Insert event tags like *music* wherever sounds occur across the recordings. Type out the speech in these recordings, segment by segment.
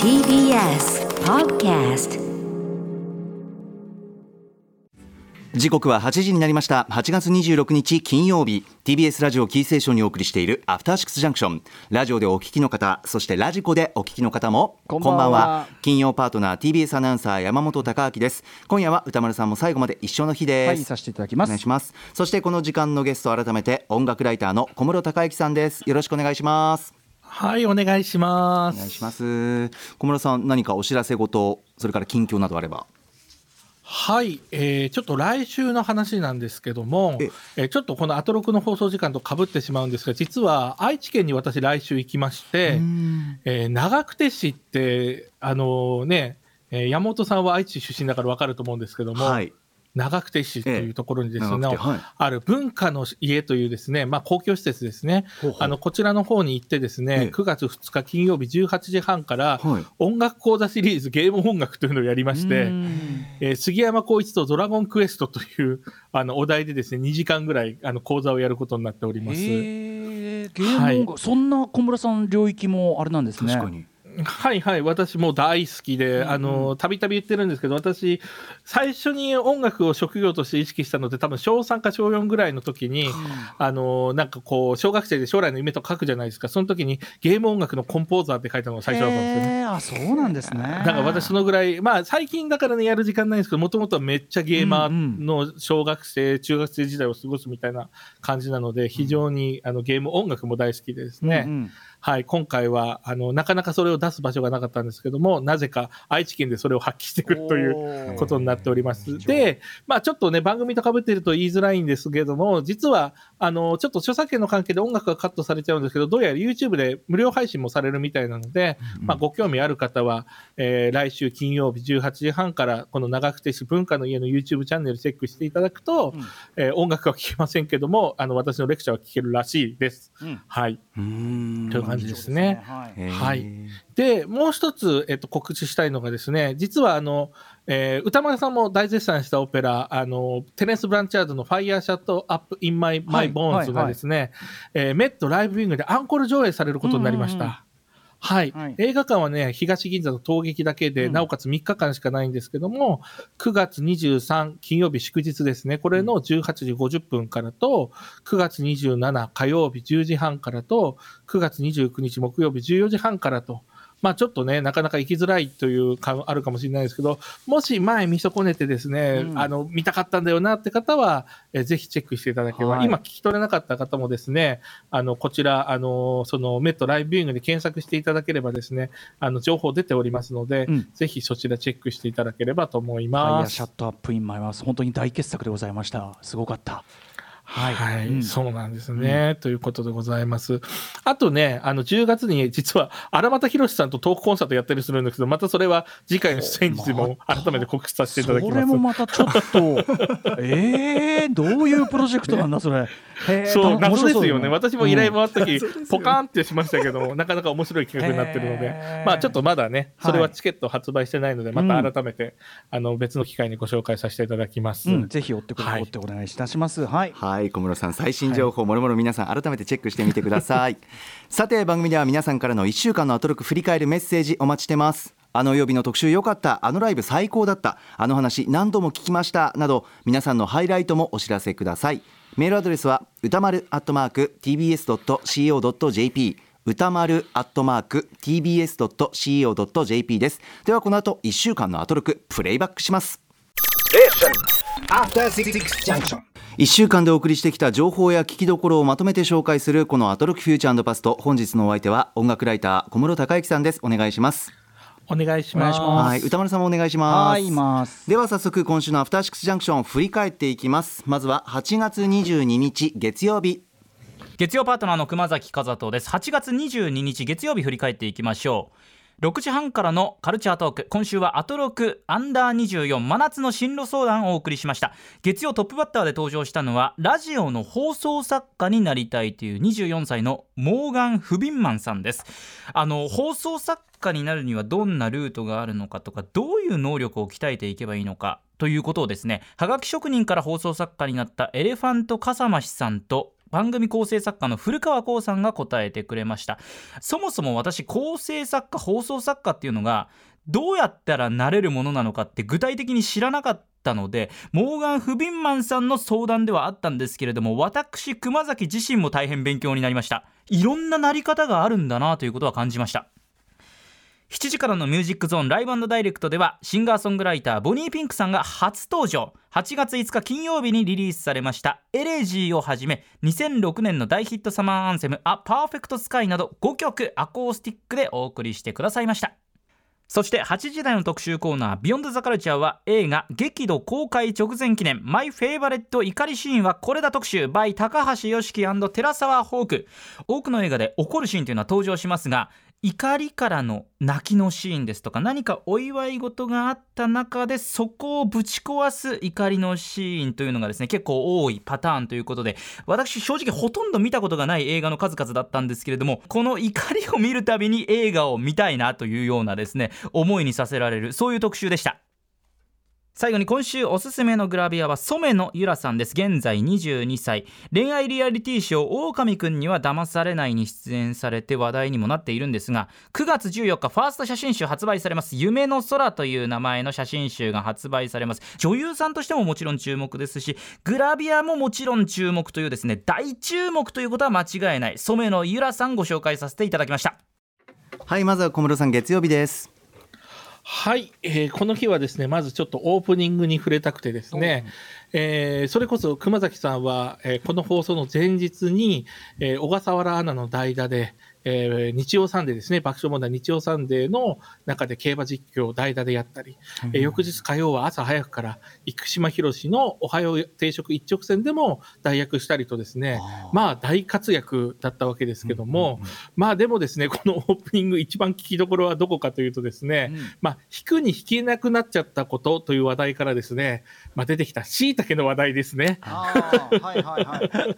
TBS Podcast 時刻は8時になりました。8月26日金曜日。TBS ラジオキーセーションにお送りしているアフターシックスジャンクション。ラジオでお聞きの方そしてラジコでお聞きの方もこんばんは。金曜パートナー TBS アナウンサー山本貴明です。今夜は歌丸さんも最後まで一緒の日です、はい、させていただきます。お願いします。そしてこの時間のゲスト改めて音楽ライターの小室孝之さんです。よろしくお願いしますはい、お願いします。お願いします。小室さん何かお知らせ事それから近況などあれば。はい、えーちょっと来週の話なんですけどもえ、え。ーちょっとこのアトロクの放送時間と被ってしまうんですが、実は愛知県に私来週行きまして、えー長久手市って、あのね、えー山本さんは愛知出身だから分かると思うんですけども、はい長久手市というところにですね、はい。ある文化の家というですね、まあ、公共施設ですね。ほうほう。あのこちらの方に行ってですね、ええ。9月2日金曜日18時半から、はい。音楽講座シリーズゲーム音楽というのをやりまして、えー杉山浩一とドラゴンクエストというあのお題でですね2時間ぐらいあの講座をやることになっております。え。ーゲーム音楽、そんな小村さん領域もあれなんですね。確かに。はいはい、私もう大好きで、あの、たびたび言ってるんですけど、私、最初に音楽を職業として意識したのって、多分小3か小4ぐらいの時に、あの、なんかこう、小学生で将来の夢と書くじゃないですか、その時にゲーム音楽のコンポーザーって書いたのが最初だったんですよね。あ、そうなんですね。だから私そのぐらい、まあ最近だからね、やる時間ないんですけど、もともとはめっちゃゲーマーの小学生、中学生時代を過ごすみたいな感じなので、非常にあのゲーム音楽も大好きでですね、うんうん。はい、今回は、あの、なかなかそれを出す場所がなかったんですけども、なぜか愛知県でそれを発揮してくるということになっております。で、まあちょっとね、番組と被っていると言いづらいんですけども、実は、あの、ちょっと著作権の関係で音楽がカットされちゃうんですけど、どうやら YouTube で無料配信もされるみたいなので、まあご興味ある方は、えー来週金曜日18時半から、この長久手市文化の家の YouTube チャンネルチェックしていただくと、えー音楽は聴けませんけども、あの、私のレクチャーは聴けるらしいです。うん。はい。という感じですね。はいへーはいで、もう一つ、えっと、告知したいのがですね、実はあの、えー歌丸さんも大絶賛したオペラ、あの、テネス・ブランチャードの Fire Shut Up in My, はい My Bones がですね、えーメットライブウィングでアンコール上映されることになりました。はい、はい。映画館はね、東銀座の陶劇だけで、うん。なおかつ3日間しかないんですけども、9月23金曜日祝日ですね、これの18時50分からと、9月27火曜日10時半からと、9月29日木曜日14時半からと、まあちょっとね、なかなか行きづらいというか、あるかもしれないですけど、もし前見損ねてですね、うんあの、見たかったんだよなって方は、えーぜひチェックしていただければ、はい今聞き取れなかった方もですね、あの、こちら、あの、その METライブビューイングで検索していただければですね、あの、情報出ておりますので、うんぜひそちらチェックしていただければと思います。ーシャットアップインマイボーンズ本当に大傑作でございました。すごかった。はいはい、うんそうなんですね、ということでございます。あとね、あの、10月に実は荒俣宏さんとトークコンサートやったりするんですけど、またそれは次回の出演日も改めて告知させていただきます。それもまたちょっと、*laughs* えー、どういうプロジェクトなんだそれ。そう、謎ですよね。私も依頼もあった時、うんポカーンってしましたけども、*laughs* なかなか面白い企画になってるのでまあちょっとまだね、それははいチケット発売してないので、また改めて、あの、別の機会にご紹介させていただきます。うん、ぜひ追ってくだはい追ってお願いいたします。はい。はい小室さん最新情報、もろもろ皆さん改めてチェックしてみてくださいさて番組では皆さんからの1週間のアトロク振り返るメッセージお待ちしてます。あの曜日の特集良かった。あのライブ最高だった。あの話何度も聞きました。など皆さんのハイライトもお知らせください。メールアドレスは歌丸アットマーク tbs.co.jp 歌丸アットマーク tbs.co.jp です。ではこの後1週間のアトロクプレイバックします。え1週間でお送りしてきた情報や聞きどころをまとめて紹介するこのアトロクフューチャーパスト。本日のお相手は音楽ライター小室孝之さんです。お願いします。お願いします。お願いします。はい歌丸さんもお願いします。はい、います。では早速今週のアフターシックスジャンクションを振り返っていきます。まずは8月22日月曜日。月曜パートナーの熊崎和人です。8月22日月曜日振り返っていきましょう6時半からのカルチャートーク。今週はアトロクアンダー24真夏の進路相談をお送りしました。月曜トップバッターで登場したのはラジオの放送作家になりたいという24歳のモーガン・フビンマンさんです。あの放送作家になるにはどんなルートがあるのかとかどういう能力を鍛えていけばいいのかということをですねはがき職人から放送作家になったエレファント笠間さんと番組構成作家の古川光さんが答えてくれました。そもそも私構成作家放送作家っていうのがどうやったらなれるものなのかって具体的に知らなかったのでモーガン・フビンマンさんの相談ではあったんですけれども私熊崎自身も大変勉強になりました。いろんななり方があるんだなということは感じました。7時からの「ミュージックゾーンライブダイレクト」ではシンガーソングライターボニーピンクさんが初登場。8月5日金曜日にリリースされました「エレジー」をはじめ2006年の大ヒットサマーアンセム「A Perfect Sky」など5曲アコースティックでお送りしてくださいました。そして8時台の特集コーナー「ビヨンドザカルチャーは映画「激怒公開直前記念マイ・フェイバレット怒りシーンはこれだ特集 by 高橋ヨシキてらさわホーク。多くの映画で怒るシーンというのは登場しますが怒りからの泣きのシーンですとか何かお祝い事があった中でそこをぶち壊す怒りのシーンというのがですね結構多いパターンということで私正直ほとんど見たことがない映画の数々だったんですけれどもこの怒りを見るたびに映画を見たいなというようなですね思いにさせられるそういう特集でした。最後に今週おすすめのグラビアは染野ゆらさんです。現在22歳。恋愛リアリティショー「狼くんには騙されない」に出演されて話題にもなっているんですが9月14日ファースト写真集発売されます「夢の空」という名前の写真集が発売されます。女優さんとしてももちろん注目ですしグラビアももちろん注目というですね大注目ということは間違いない。染野ゆらさんご紹介させていただきました。はいまずは小室さん月曜日です。はい、えー、この日はですね、まずちょっとオープニングに触れたくてですね、えー、それこそ熊崎さんは、えー、この放送の前日に、えー、小笠原アナの代打で、えー、日曜サンデーですね、爆笑問題日曜サンデーの中で競馬実況を代打でやったり、うん、えー、翌日火曜は朝早くから生島ヒロシのおはよう定食一直線でも代役したりとですね、まあ大活躍だったわけですけども、うんうんうん、まあでもですね、このオープニング一番聞きどころはどこかというとですね、うん、まあ引くに引けなくなっちゃったことという話題からですね、まあ出てきた椎茸の話題ですね。はいはいはい。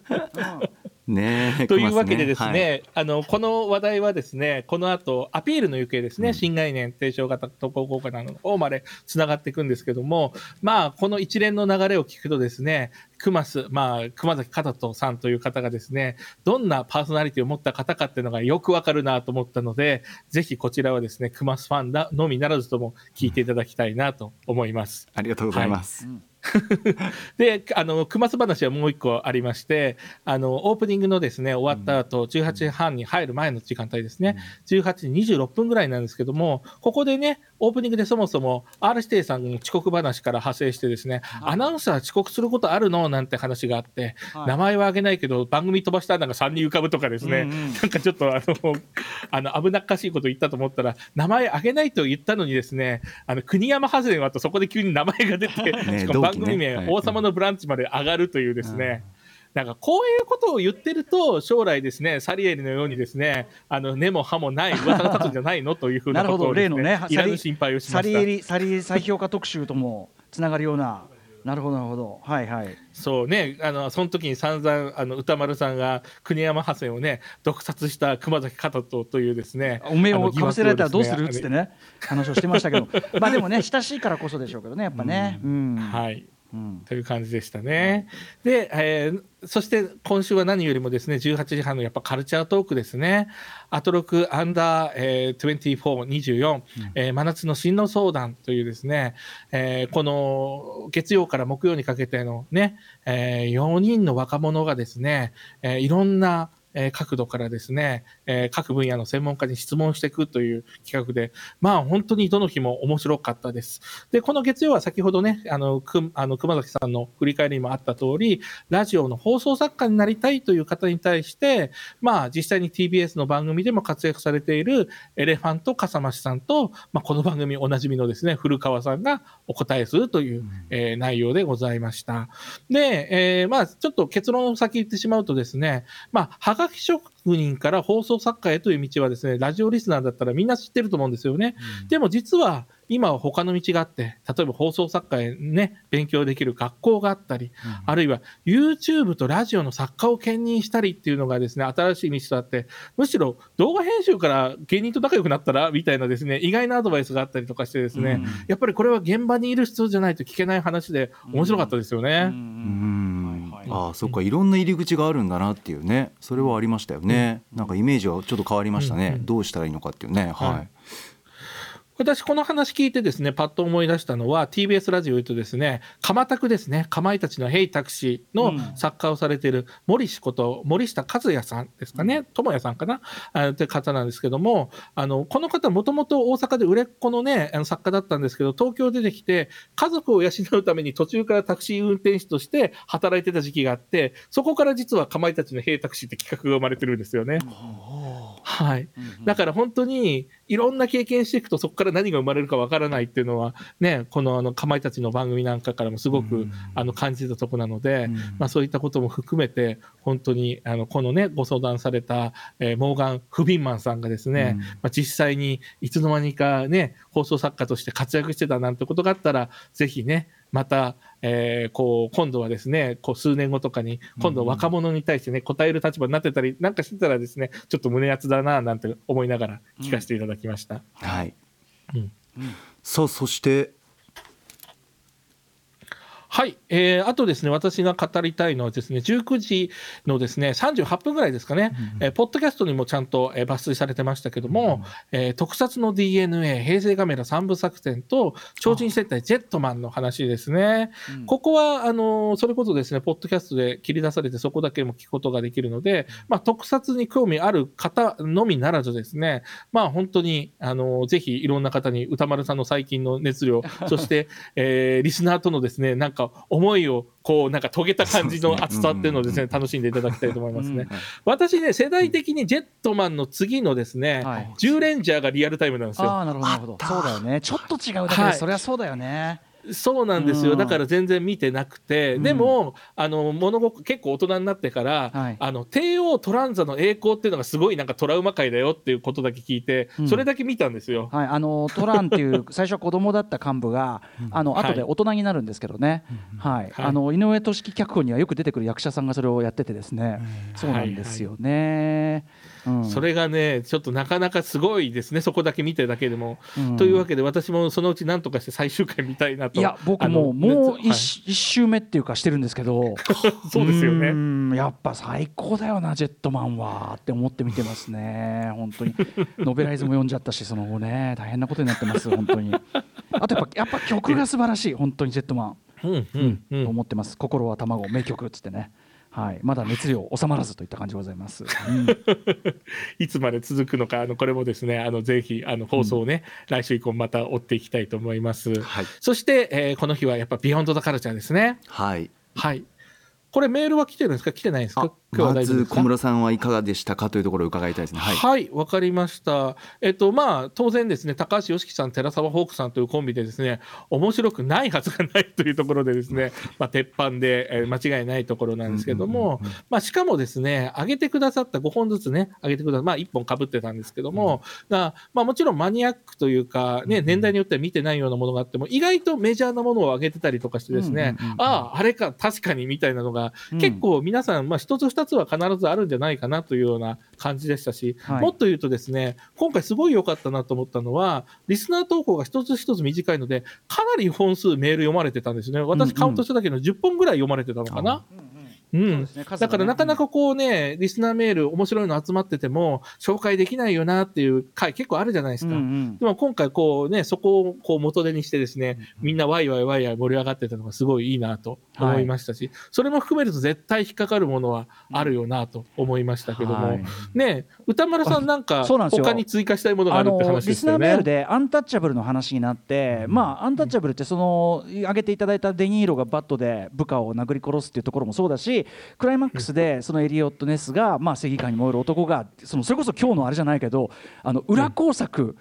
うんね *laughs* というわけでですね、ねはい、あのこの話題はですねこの後アピールの行方ですね、うん、新概念提唱型投稿効果なの方までつながっていくんですけどもまあこの一連の流れを聞くとですね熊須、まあ、熊崎片人さんという方がですね、どんなパーソナリティを持った方かっていうのがよくわかるなと思ったので、ぜひこちらはですね、熊須ファンのみならずとも聞いていただきたいなと思います。ありがとうございます。はい *laughs* で、あの、熊須話はもう一個ありまして、あの、オープニングのですね、終わった後、18時半に入る前の時間帯ですね、18時26分ぐらいなんですけども、ここでね、オープニングでそもそも R 指定さんの遅刻話から派生してですね、はい、アナウンサー遅刻することあるのなんて話があって、はい、名前は挙げないけど、番組飛ばしたのが3人浮かぶとかですね、うんうん、なんかちょっとあの、*laughs* あの、危なっかしいこと言ったと思ったら、名前挙げないと言ったのにですね、あの、国山ハズレがあとそこで急に名前が出て、*laughs* ね、しかも番組名、ね、王様のブランチまで上がるというですね、うんなんかこういうことを言ってると、将来ですね、サリエリのようにですね、あの根も葉もない噂が立つんじゃないのというふうなことを、ね、例のね、いらぬ心配をしま。サリエリ、サリエリ再評価特集ともつながるような。なるほどなるほど。はいはい。そうねあのその時に散々あの歌丸さんが国山ハセンをね毒殺した熊崎片人というですねおめえをかぶせられたらどうするっつってね。話をしてましたけど。まあでもね親しいからこそでしょうけどねやっぱね、うん、うん、はいという感じでしたね。で、えー、そして今週は何よりもですね、18時半のやっぱカルチャートークですね。アトロクアンダー、えー、24、24、うん、えー、真夏の進路相談というですね、えー、この月曜から木曜にかけてのね、えー、4人の若者がですね、えー、いろんなえ角度からですね、え各分野の専門家に質問していくという企画で、まあ本当にどの日も面白かったです。で、この月曜は先ほどね、あの、くあの熊崎さんの振り返りにもあった通り、ラジオの放送作家になりたいという方に対して、まあ実際に TBS の番組でも活躍されているエレファント笠間さんと、まあこの番組おなじみのですね、古川さんがお答えするという、うん、えー、内容でございました。で、えー、まあちょっと結論を先言ってしまうとですね、まあ、はがき職人から放送作家へという道はですね、ラジオリスナーだったらみんな知ってると思うんですよね。うん、でも実は今は他の道があって、例えば放送作家へね、勉強できる学校があったり、うん、あるいは YouTube とラジオの作家を兼任したりっていうのがですね、新しい道とあって、むしろ動画編集から芸人と仲良くなったらみたいなですね、意外なアドバイスがあったりとかしてですね、うん、やっぱりこれは現場にいる人じゃないと聞けない話で面白かったですよね。ああそっかいろんな入り口があるんだなっていうね。それはありましたよね、なんかイメージはちょっと変わりましたね、どうしたらいいのかっていうね。はい、はい私、この話聞いてですね、パッと思い出したのは、TBS ラジオ言うとですね、かまたくですね、かまいたちのヘイタクシーの作家をされている森氏こと、森下和也さんですかね、智也さんかな、あって方なんですけども、あの、この方、もともと大阪で売れっ子のね、あの作家だったんですけど、東京出てきて、家族を養うために途中からタクシー運転手として働いてた時期があって、そこから実はかまいたちのヘイタクシーって企画が生まれてるんですよね。はい。だから本当にいろんな経験していくとそこから何が生まれるかわからないっていうのはね、このあのかまいたちの番組なんかからもすごくあの感じたとこなので、まあそういったことも含めて本当にあのこのね、ご相談された、えーモーガン・フビンマンさんがですね、まあ実際にいつの間にかね、放送作家として活躍してたなんてことがあったら、ぜひね、また、えーこう、今度はですね、こう、数年後とかに、今度若者に対してね、答える立場になってたり、なんかしてたらですね、ちょっと胸熱だな、なんて思いながら聞かせていただきました。はい、うん。さあそしてはい、えーあとですね、私が語りたいのはですね、19時のですね、38分ぐらいですかね、えーポッドキャストにもちゃんと、えー抜粋されてましたけども、えー特撮の DNA、平成カメラ三部作戦と、超人接待ジェットマンの話ですね。ここは、あのーそれこそですね、ポッドキャストで切り出されて、そこだけも聞くことができるので、まあ、特撮に興味ある方のみならずですね、まあ、本当に、あのーぜひいろんな方に歌丸さんの最近の熱量、*laughs* そして、えーリスナーとのですね、なんか思いを、こう、なんか遂げた感じの熱さっていうのをですね、楽しんでいただきたいと思いますね。私ね、世代的にジェットマンの次のですね、はい。10レンジャーがリアルタイムなんですよ。ああなるほどなるほど。そうだよね。ちょっと違うだけで、はい。そりゃそうだよねそうなんですよ。うん。だから全然見てなくて、でも、あの、物心結構大人になってから、はい。あの、帝王トランザの栄光っていうのがすごいなんかトラウマ界だよっていうことだけ聞いて、うん。それだけ見たんですよ。はい、あのトランっていう最初は子供だった幹部が、*laughs* あの後で大人になるんですけどね、はい、はい。あの井上俊樹脚本にはよく出てくる役者さんがそれをやっててですね、そうなんですよね。うん。それがね、ちょっとなかなかすごいですね、そこだけ見てるだけでも。うん。というわけで、私もそのうち何とかして最終回見たいなと。いや僕もうもうはい。一,、一周目っていうかしてるんですけど。*laughs* そうですよね。ん。やっぱ最高だよなジェットマンはって思って見てますね。本当に。ノベライズも読んじゃったしその後ね。大変なことになってます本当に。あとやっぱやっぱ曲が素晴らしい。本当にジェットマン。うんうんうん。と思ってます。心は卵名曲っつってねはい。まだ熱量収まらずといった感じでございます、う *laughs* んいつまで続くのか、あのこれもですね、あのぜひあの放送をね、来週以降また追っていきたいと思います。はい。そして、えーこの日はやっぱビヨンドザカルチャーですね。はい。はい。これメールは来てるんですか？来てないんですか？あ今日はまず小室さんはいかがでしたかというところを伺いたいですね。はい、はい、わかりました。えっと、まあ、当然ですね、高橋良樹さん、寺澤ホークさんというコンビでですね、面白くないはずがないというところでですね、*laughs* まあ、鉄板で、えー間違いないところなんですけども、まあ、しかもですね、上げてくださった5本ずつね、上げてくださまあ、1本被ってたんですけども、がまあ、もちろんマニアックというか、ね、年代によっては見てないようなものがあっても、意外とメジャーなものを上げてたりとかしてですね、うんうんうんうんああ、あれか、確かにみたいなのが、うん。結構皆さん、まあ、一つ二つは必ずあるんじゃないかなというような感じでしたし、はいもっと言うとですね、今回すごい良かったなと思ったのは、リスナー投稿が一つ一つ短いので、かなり本数メール読まれてたんですね。私カウントしただけの10本ぐらい読まれてたのかな。うんですね。数がね。だからなかなかこうね、リスナーメール面白いの集まってても、紹介できないよなっていう回結構あるじゃないですか。うんうん。でも今回こうね、そこをこう元手にしてですね、みんなワイワイワイワイ盛り上がってたのがすごいいいなと思いましたし、それも含めると絶対引っかかるものはあるよなと思いましたけども、はい。ね歌丸さんなんか他に追加したいものがああるっての話ですよリスナーメールね。でアンタッチャブルの話になって、まあアンタッチャブルってその挙げていただいたデニーロがバットで部下を殴り殺すっていうところもそうだしクライマックスでそのエリオット・ネスが、まあ、正義感に燃える男がそのそれこそ今日のあれじゃないけどあの裏工作、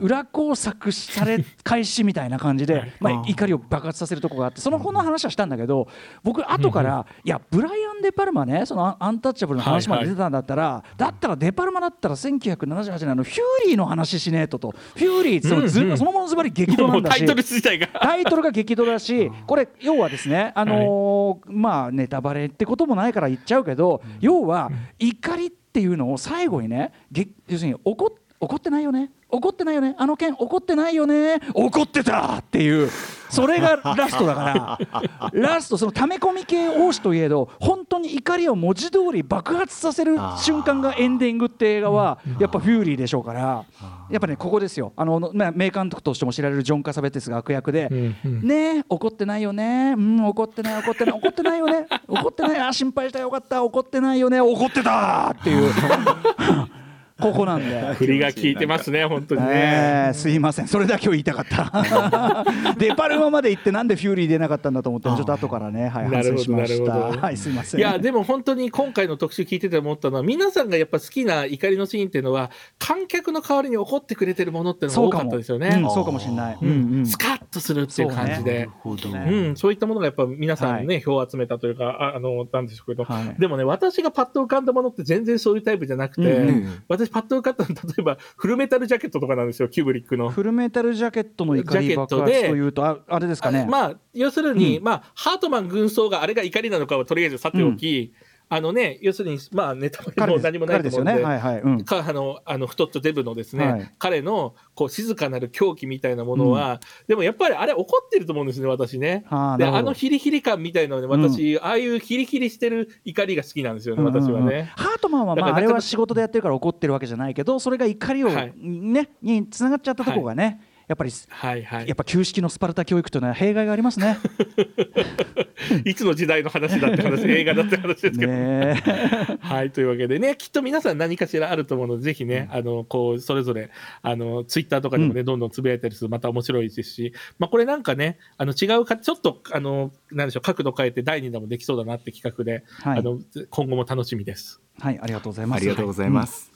裏工作され開始みたいな感じで、まあ、怒りを爆発させるところがあってそのこの話はしたんだけど僕後からいやブライアン・デ・パルマねそのアンタッチャブルの話まで出てたんだったら、だったらデ・パルマだったら1978年あのフューリーの話しねえととフューリーそのず、うんうん。そのものズバリ激怒なんだしタイトル自体が。タイトルが激怒だし、こ *laughs* れ、要はですね、あのーまあ、ネタバレってこともないから言っちゃうけど、要は、怒りっていうのを最後にね、げ要するに怒っ怒ってないよね怒ってないよね？あの件怒ってないよね？怒ってたっていう。それがラストだから。ラストその溜め込み系王子といえど本当に怒りを文字通り爆発させる瞬間がエンディングって映画はやっぱフューリーでしょうから。やっぱねここですよ。あの、まあ、名監督としても知られるジョン・カサベテスが悪役でうんうん。ねえ怒ってないよね？うん怒ってない怒ってない怒ってないよね？怒ってない。あ心配した。よかった。怒ってないよね？怒ってたっていう *laughs* ここなんで。*laughs* 振りが効いてますね、本当にね。えーすいません。それだけを言いたかった。*laughs* デパルマまで行ってなんでフューリー出なかったんだと思ってちょっと後からね、はい、反なるほど省しましなるほど。たはいすいません。いやでも本当に今回の特集聞いてて思ったのは皆さんがやっぱ好きな怒りのシーンっていうのは観客の代わりに怒ってくれてるものっていうのが多かっそうかもたですよね。うん、そうかもしれない、うんうん。スカッとするっていう感じで。ほど。うん、そういったものがやっぱ皆さんね、票を集めたというか、ああの、なんでしょうけど、はい。でもね、私がパッと浮かんだものって全然そういうタイプじゃなくて、うんうん。私パッと浮かんだの *laughs* 例えば、フルメタルジャケットとかなんですよ、キューブリックの。フルメタルジャケットの怒り爆発というとああれですかね。あまあ、要するに、うまあ、ハートマン軍曹があれが怒りなのかはとりあえずさておき、あのね、要するに、まあ、ネタも何もない彼ですと思うんで、よね。はいはい、うん、かあのあの太っちょデブのですね、はい。彼のこう静かなる狂気みたいなものは、でもやっぱりあれ怒ってると思うんですね、私ね。であーなるほど。あのヒリヒリ感みたいなので、私、ああいうヒリヒリしてる怒りが好きなんですよね、私はうん。うんうんね。ハートマンは、まあ、あれは仕事でやってるから怒ってるわけじゃないけどそれが怒りを、はい。ねにつながっちゃったとこがね、やっぱりはいはいやっぱ旧式のスパルタ教育というのは弊害がありますね。*laughs* いつの時代の話だって話、映画だって話ですけど。ねえ *laughs* はい、というわけでね、きっと皆さん何かしらあると思うので、ぜひね、あの、こう、それぞれ、あの、ツイッターとかでもね、どんどんつぶやいたりするとまた面白いですし、まあ、これなんかね、あの、違うか、ちょっと、あの、なんでしょう、角度変えて第2弾もできそうだなって企画で、はいあの、今後も楽しみです。はい、ありがとうございます。ありがとうございます、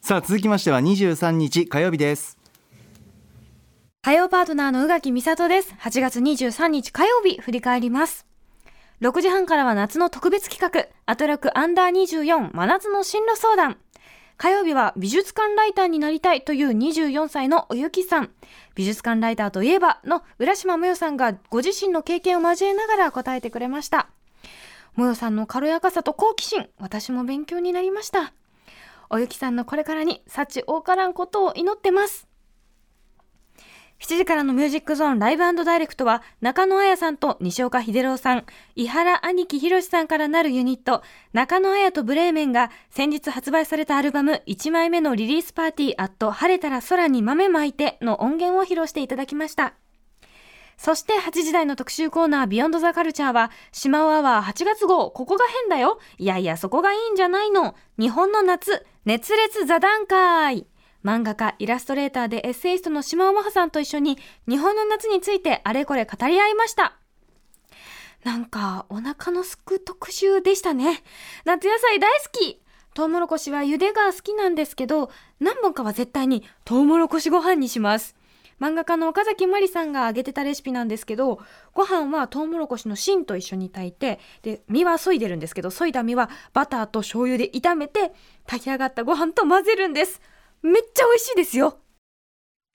さあ続きましては23日火曜日です火曜パートナーの宇垣美里です。8月23日火曜日、振り返ります。6時半からは夏の特別企画、アトラクアンダー24真夏の進路相談。火曜日は美術館ライターになりたいという24歳のおゆきさん。美術館ライターといえばの浦島もよさんがご自身の経験を交えながら答えてくれました。もよさんの軽やかさと好奇心、私も勉強になりました。おゆきさんのこれからに幸多からんことを祈ってます。7時からのミュージックゾーンライブダイレクトは中野彩さんと西岡秀郎さん、伊原兄貴博さんからなるユニット、中野彩とブレーメンが先日発売されたアルバム1枚目のリリースパーティーアット晴れたら空に豆まいての音源を披露していただきました。そして8時台の特集コーナービヨンドザカルチャーは、島尾アワー8月号、ここが変だよ。いやいや、そこがいいんじゃないの。日本の夏、熱烈座談会。漫画家、イラストレーターでエッセイストの島尾真帆さんと一緒に、日本の夏についてあれこれ語り合いました。なんか、お腹のすく特集でしたね。夏野菜大好きトウモロコシは茹でが好きなんですけど、何本かは絶対にトウモロコシご飯にします。漫画家の岡崎まりさんが挙げてたレシピなんですけどご飯はトウモロコシの芯と一緒に炊いてで身は削いでるんですけど削いだ身はバターと醤油で炒めて炊き上がったご飯と混ぜるんですめっちゃ美味しいですよ。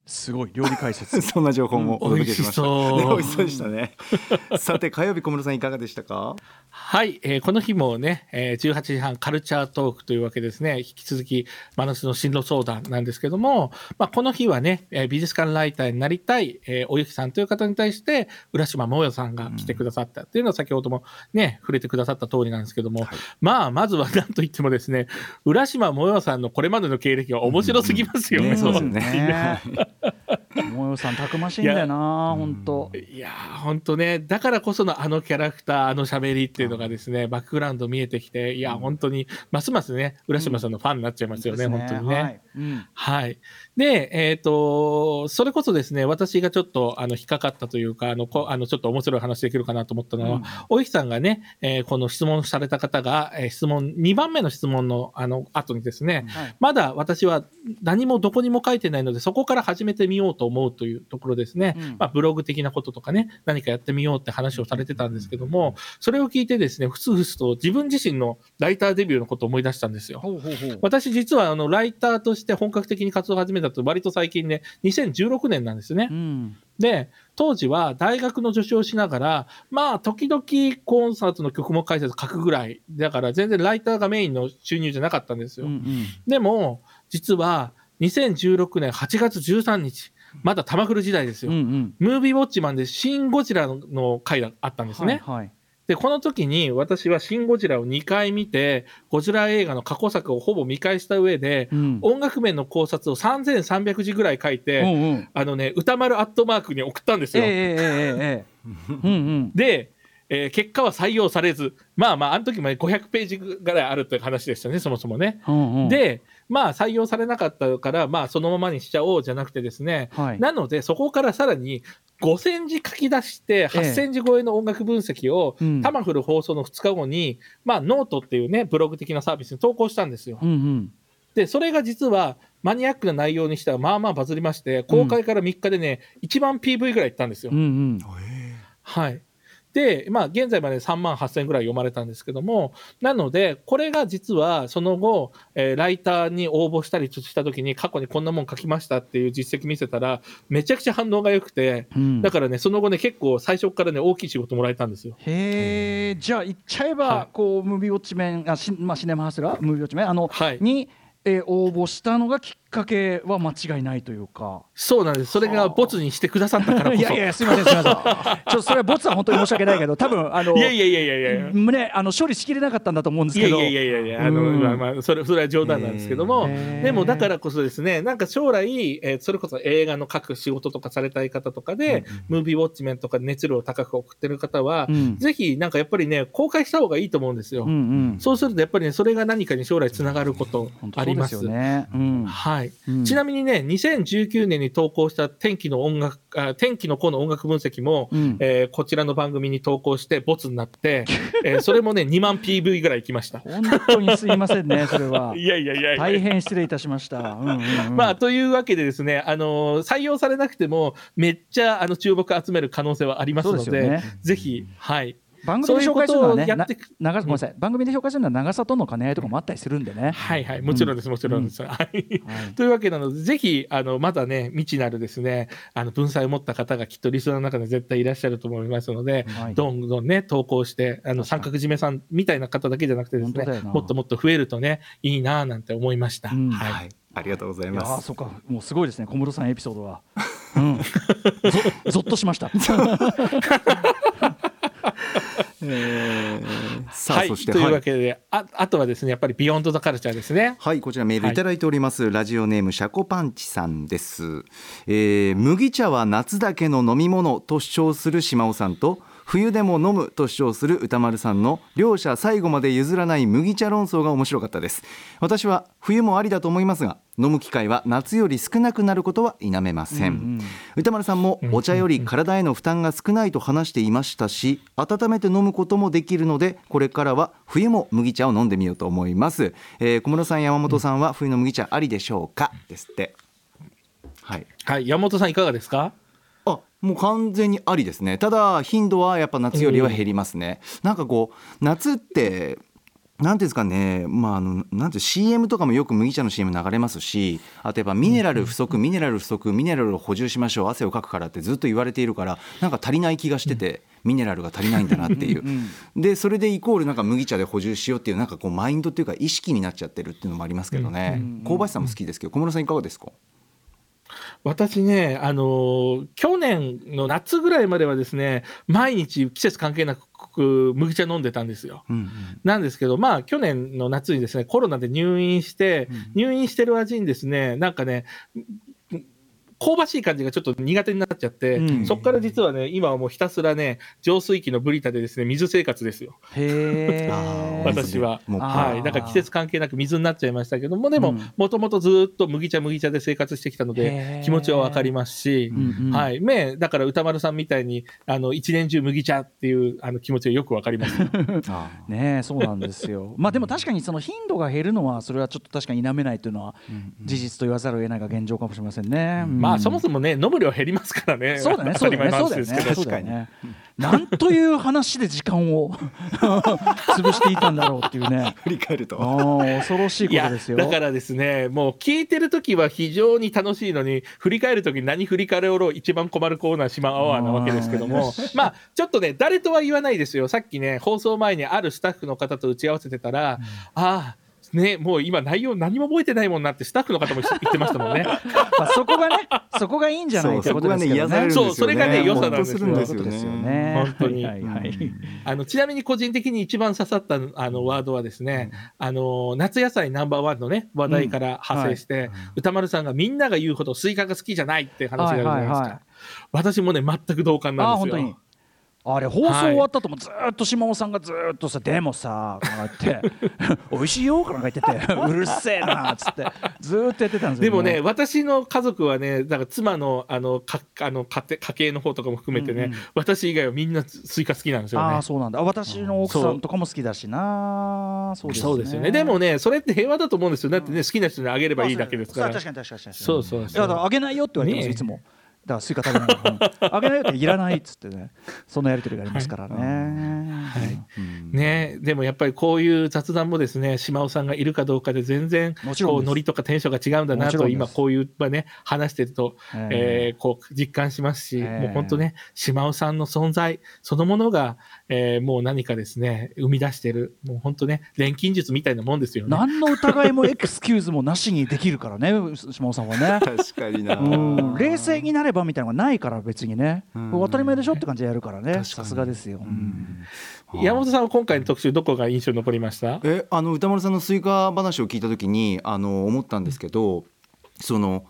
すごい料理解説。*laughs* そんな情報もお届けしました、う *laughs* ん美味しそう。ね *laughs* 美味しそうでしたね。さて火曜日小室さんいかがでしたか？はい、えーこの日もね、えー18時半カルチャートークというわけですね。引き続き、真夏の進路相談なんですけども、まあ、この日はね、えー美術館ライターになりたい、えーおゆきさんという方に対して、浦島もよさんが来てくださったっていうのは先ほどもね、触れてくださった通りなんですけども、まあ、まずは何と言ってもですね、浦島もよさんのこれまでの経歴が面白すぎますよね。うです本当にね。*laughs* もよさんたくましいんだよな、本当。いやー、ほんとね、だからこそのあのキャラクター、あの喋りっていうのがですね、バックグラウンド見えてきて、いや、本当に、ますますね、浦島さんのファンになっちゃいますよね、です本当にね。はい。うん。はい。で、えっ、と、それこそですね、私がちょっと、あの、引っかかったというか、あの、こあのちょっと面白い話できるかなと思ったのは、うん。おゆきさんがね、えーこの質問された方が、えー質問、2番目の質問の、あの、後にですね、はい。まだ私は何もどこにも書いてないので、そこから始めてみようと思うというところですね。うんまあ、ブログ的なこととかね、何かやってみようって話をされてたんですけども、それを聞いてですね、ふつふつと自分自身のライターデビューのことを思い出したんですよ。ほうほうほう。私実はあのライターとして本格的に活動を始めたと割と最近で、2016年なんですねう。ん。で、当時は大学の助手をしながら、まあ時々コンサートの曲も解説書くぐらい、だから全然ライターがメインの収入じゃなかったんですよ。うんうんでも、実は2016年8月13日、まだ玉来る時代ですよ。うんうんムービーウォッチマンでシン・ゴジラの回があったんですね。はいはいで、この時に私はシン・ゴジラを2回見て、ゴジラ映画の過去作をほぼ見返した上で、うん音楽面の考察を3300字ぐらい書いて、うんうんあのね、歌丸アットマークに送ったんですよ。で、えー結果は採用されず、まあまあ、あの時まで500ページぐらいあるって話でしたね、そもそもね。うんうんで、まあ採用されなかったから、まあそのままにしちゃおうじゃなくてですね、はい。なのでそこからさらに5000字書き出して、8000字超えの音楽分析を、うん。タマフル放送の2日後に、まあノートっていうね、ブログ的なサービスに投稿したんですよ。うんうん。で、それが実はマニアックな内容にしてはまあまあバズりまして、公開から3日でね、1万 PV ぐらいいったんですよ。うんうん。はい。で、まあ、現在まで3万8000ぐらい読まれたんですけども、なので、これが実はその後、えーライターに応募したりした時に、過去にこんなもん書きましたっていう実績見せたら、めちゃくちゃ反応が良くて、うん。だからね、その後ね、結構最初からね、大きい仕事もらえたんですよ。へえじゃあ言っちゃえば、はい。こうムービーウォッチメンあし、まあ、シネマハスラームービーウォッチメン？あの、はい。に、えー応募したのがきっかけは間違いないというか。そうなんです。それがボツにしてくださったからこそ。*laughs* いやいやすみませんすみません。ちょっとそれはボツは本当に申し訳ないけど多分あのいやいやいやいやいや。ねあの処理しきれなかったんだと思うんですけど。いやいやいやいや、あの、うんまあまあ、それ、それは冗談なんですけども、でもだからこそですね、なんか将来、えーそれこそ映画の書く仕事とかされたい方とかで、ムービーウォッチメンとか熱量を高く送ってる方は、うんぜひ、なんかやっぱりね、公開した方がいいと思うんですよ。うんうん。そうすると、やっぱりね、それが何かに将来つながることあります。そうですよね。うん。はい。うんちなみにね、2019年に投稿した天気の音楽、あ天気の子の音楽分析も、うんえーこちらの番組に投稿して、ボツになって、えーそれもね、*laughs* 2万 PV ぐらい行きました。本当にすいませんねそれは。*laughs* いやいやいやいや大変失礼いたしました。うんうんうん *laughs* まあ、というわけでですね、あのー採用されなくても、めっちゃあの注目集める可能性はありますので、でねぜひ、はい。番組で紹介するのはね、長ごめんなさい、番組で紹介するのは長さとの兼ね合いとかもあったりするんでね。はいはい、もちろんです、もちろんです。はい。はいというわけなので、ぜひ、あの、まだね、未知なるですね、あの、文才を持った方がきっとリスナーの中で絶対いらっしゃると思いますので、はいどんどんね、投稿して、あの、三角締めさんみたいな方だけじゃなくてですねもっともっと増えるとね、いいなぁなんて思いました。うんはい。はい、ありがとうございます。そうかもうすごいですね小室さんエピソードは。うん、ぞぞっとしました。*laughs* さあ、はい、そして、というはいわけで、ああとはですね、やっぱりビヨンドザカルチャーですね。はい、こちらメールいただいております。ラジオネームシャコパンチさんです。えー麦茶は夏だけの飲み物と主張する島尾さんと。冬でも飲むと主張する歌丸さんの両者最後まで譲らない麦茶論争が面白かったです。私は冬もありだと思いますが飲む機会は夏より少なくなることは否めません、歌丸さんもお茶より体への負担が少ないと話していましたし温めて飲むこともできるのでこれからは冬も麦茶を飲んでみようと思います、えー小室さん山本さんは冬の麦茶ありでしょうか？ですって。はい。はい、山本さんいかがですか？あもう完全にありですね。ただ頻度はやっぱ夏よりは減りますね、なんかこう夏ってなんていうんですかね、まあ、あのなんて CM とかもよく麦茶の CM 流れますしあとやっぱミネラル不足ミネラル不足ミネラルを補充しましょう。汗をかくからってずっと言われているからなんか足りない気がしてて、ミネラルが足りないんだなっていう。でそれでイコールなんか麦茶で補充しようっていうなんかこうマインドっていうか意識になっちゃってるっていうのもありますけどね、香ばしさも好きですけど小室さんいかがですか？私ね、あのー去年の夏ぐらいまではですね、毎日季節関係なく麦茶飲んでたんですよ。うんうんなんですけど、まあ去年の夏にですね、コロナで入院して、入院してる味にですね、なんかね、香ばしい感じがちょっと苦手になっちゃって、うんそこから実はね、今はもうひたすらね、浄水器のブリタでですね、水生活ですよ。へ。*laughs* 私は。はい。だから季節関係なく水になっちゃいましたけども、でもうん、もともとずっと麦茶麦茶で生活してきたのへでー、気持ちはわかりますし、うんうんはい。ね、だから歌丸さんみたいに、あの、一年中麦茶っていうあの気持ちはよくわかります。*laughs* あねえそうなんですよ。*laughs* まあでも確かにその頻度が減るのはそれはちょっと確かに否めないというのは事実と言わざるを得ないが現状かもしれませんね。まあ、そももそもね、飲む量減りますからね。そうだね当たりそうだね前の話ですけどそうねそうだよね。なんという話で時間を *laughs* 潰していたんだろうっていうね。*laughs* 振り返るとああ恐ろしいことですよ。だからですね、もう聞いてるときは非常に楽しいのに、振り返るときに何振り返ろう一番困るコーナー、島アワーなわけですけども、*laughs* まあ、ちょっとね、誰とは言わないですよ。さっきね、放送前にあるスタッフの方と打ち合わせてたら、ああ、ね、もう今内容何も覚えてないもんなってスタッフの方も言って *laughs* ましたもんね。まあそこがねそこがいいんじゃないってことですけどね。そうそこがね。そうそれがね良さなんですよ。ほとするんそういうことですよね。ね本当に。はいはいはい。あのちなみに個人的に一番刺さったあのワードはですね、あの夏野菜ナンバーワンのね話題から派生して、宇多丸さんがみんなが言うほどスイカが好きじゃないって話があるじゃないですか。はいはいはい。私もね全く同感あなんですよ。あれ放送終わったともずーっと島尾さんがずーっとさ「でもさ」とか言って「*laughs* 美味しいよ」とか言ってて「*laughs* うるせえな」っつってずーっとやってたんですよ、でもね、私の家族はね、だから妻のあのかあの家庭家計の方とかも含めてね、うんうん。私以外はみんなスイカ好きなんですよね。ああ。そうなんだ。あ私の奥さんとかも好きだしなそうですね。そうですよね。でもね、それって平和だと思うんですよ。だってね、好きな人にあげればいいだけですから。そう確かに確かに確かに。そうそう。いやだからあげないよって言われてます、ねえ。いつもだからスイカ食べないの、あげないよっていらないっつってねそんなやり取りがありますからね、はい。ね、でもやっぱりこういう雑談もですね島尾さんがいるかどうかで全然こうノリとかテンションが違うんだなと今こういう場ね話してると、え。えーこう実感しますし、ええ。もう本当ね島尾さんの存在そのものが、えーもう何かですね生み出してるもう本当ね錬金術みたいなもんですよね。何の疑いもエクスキューズもなしにできるからね島尾さんはね。確かにな。うん。冷静になればみたいなのがないから別にね、当たり前でしょって感じでやるからね。さすがですよ、うん。山本さんは今回の特集どこが印象に残りました？えあの宇多丸さんのスイカ話を聞いた時にあの思ったんですけどその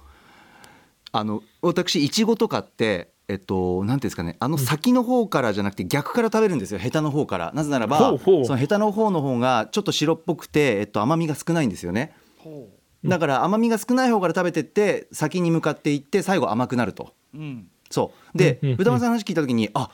あの私いちごとかってえっと、なんていうんですかね。あの先の方からじゃなくて逆から食べるんですよ。ヘタの方から。なぜならばほうほう。そのヘタの方の方がちょっと白っぽくて、えっと、甘みが少ないんですよね。だから甘みが少ない方から食べてって先に向かっていって最後甘くなると。うん。そう。で宇多丸さんの話聞いた時にあ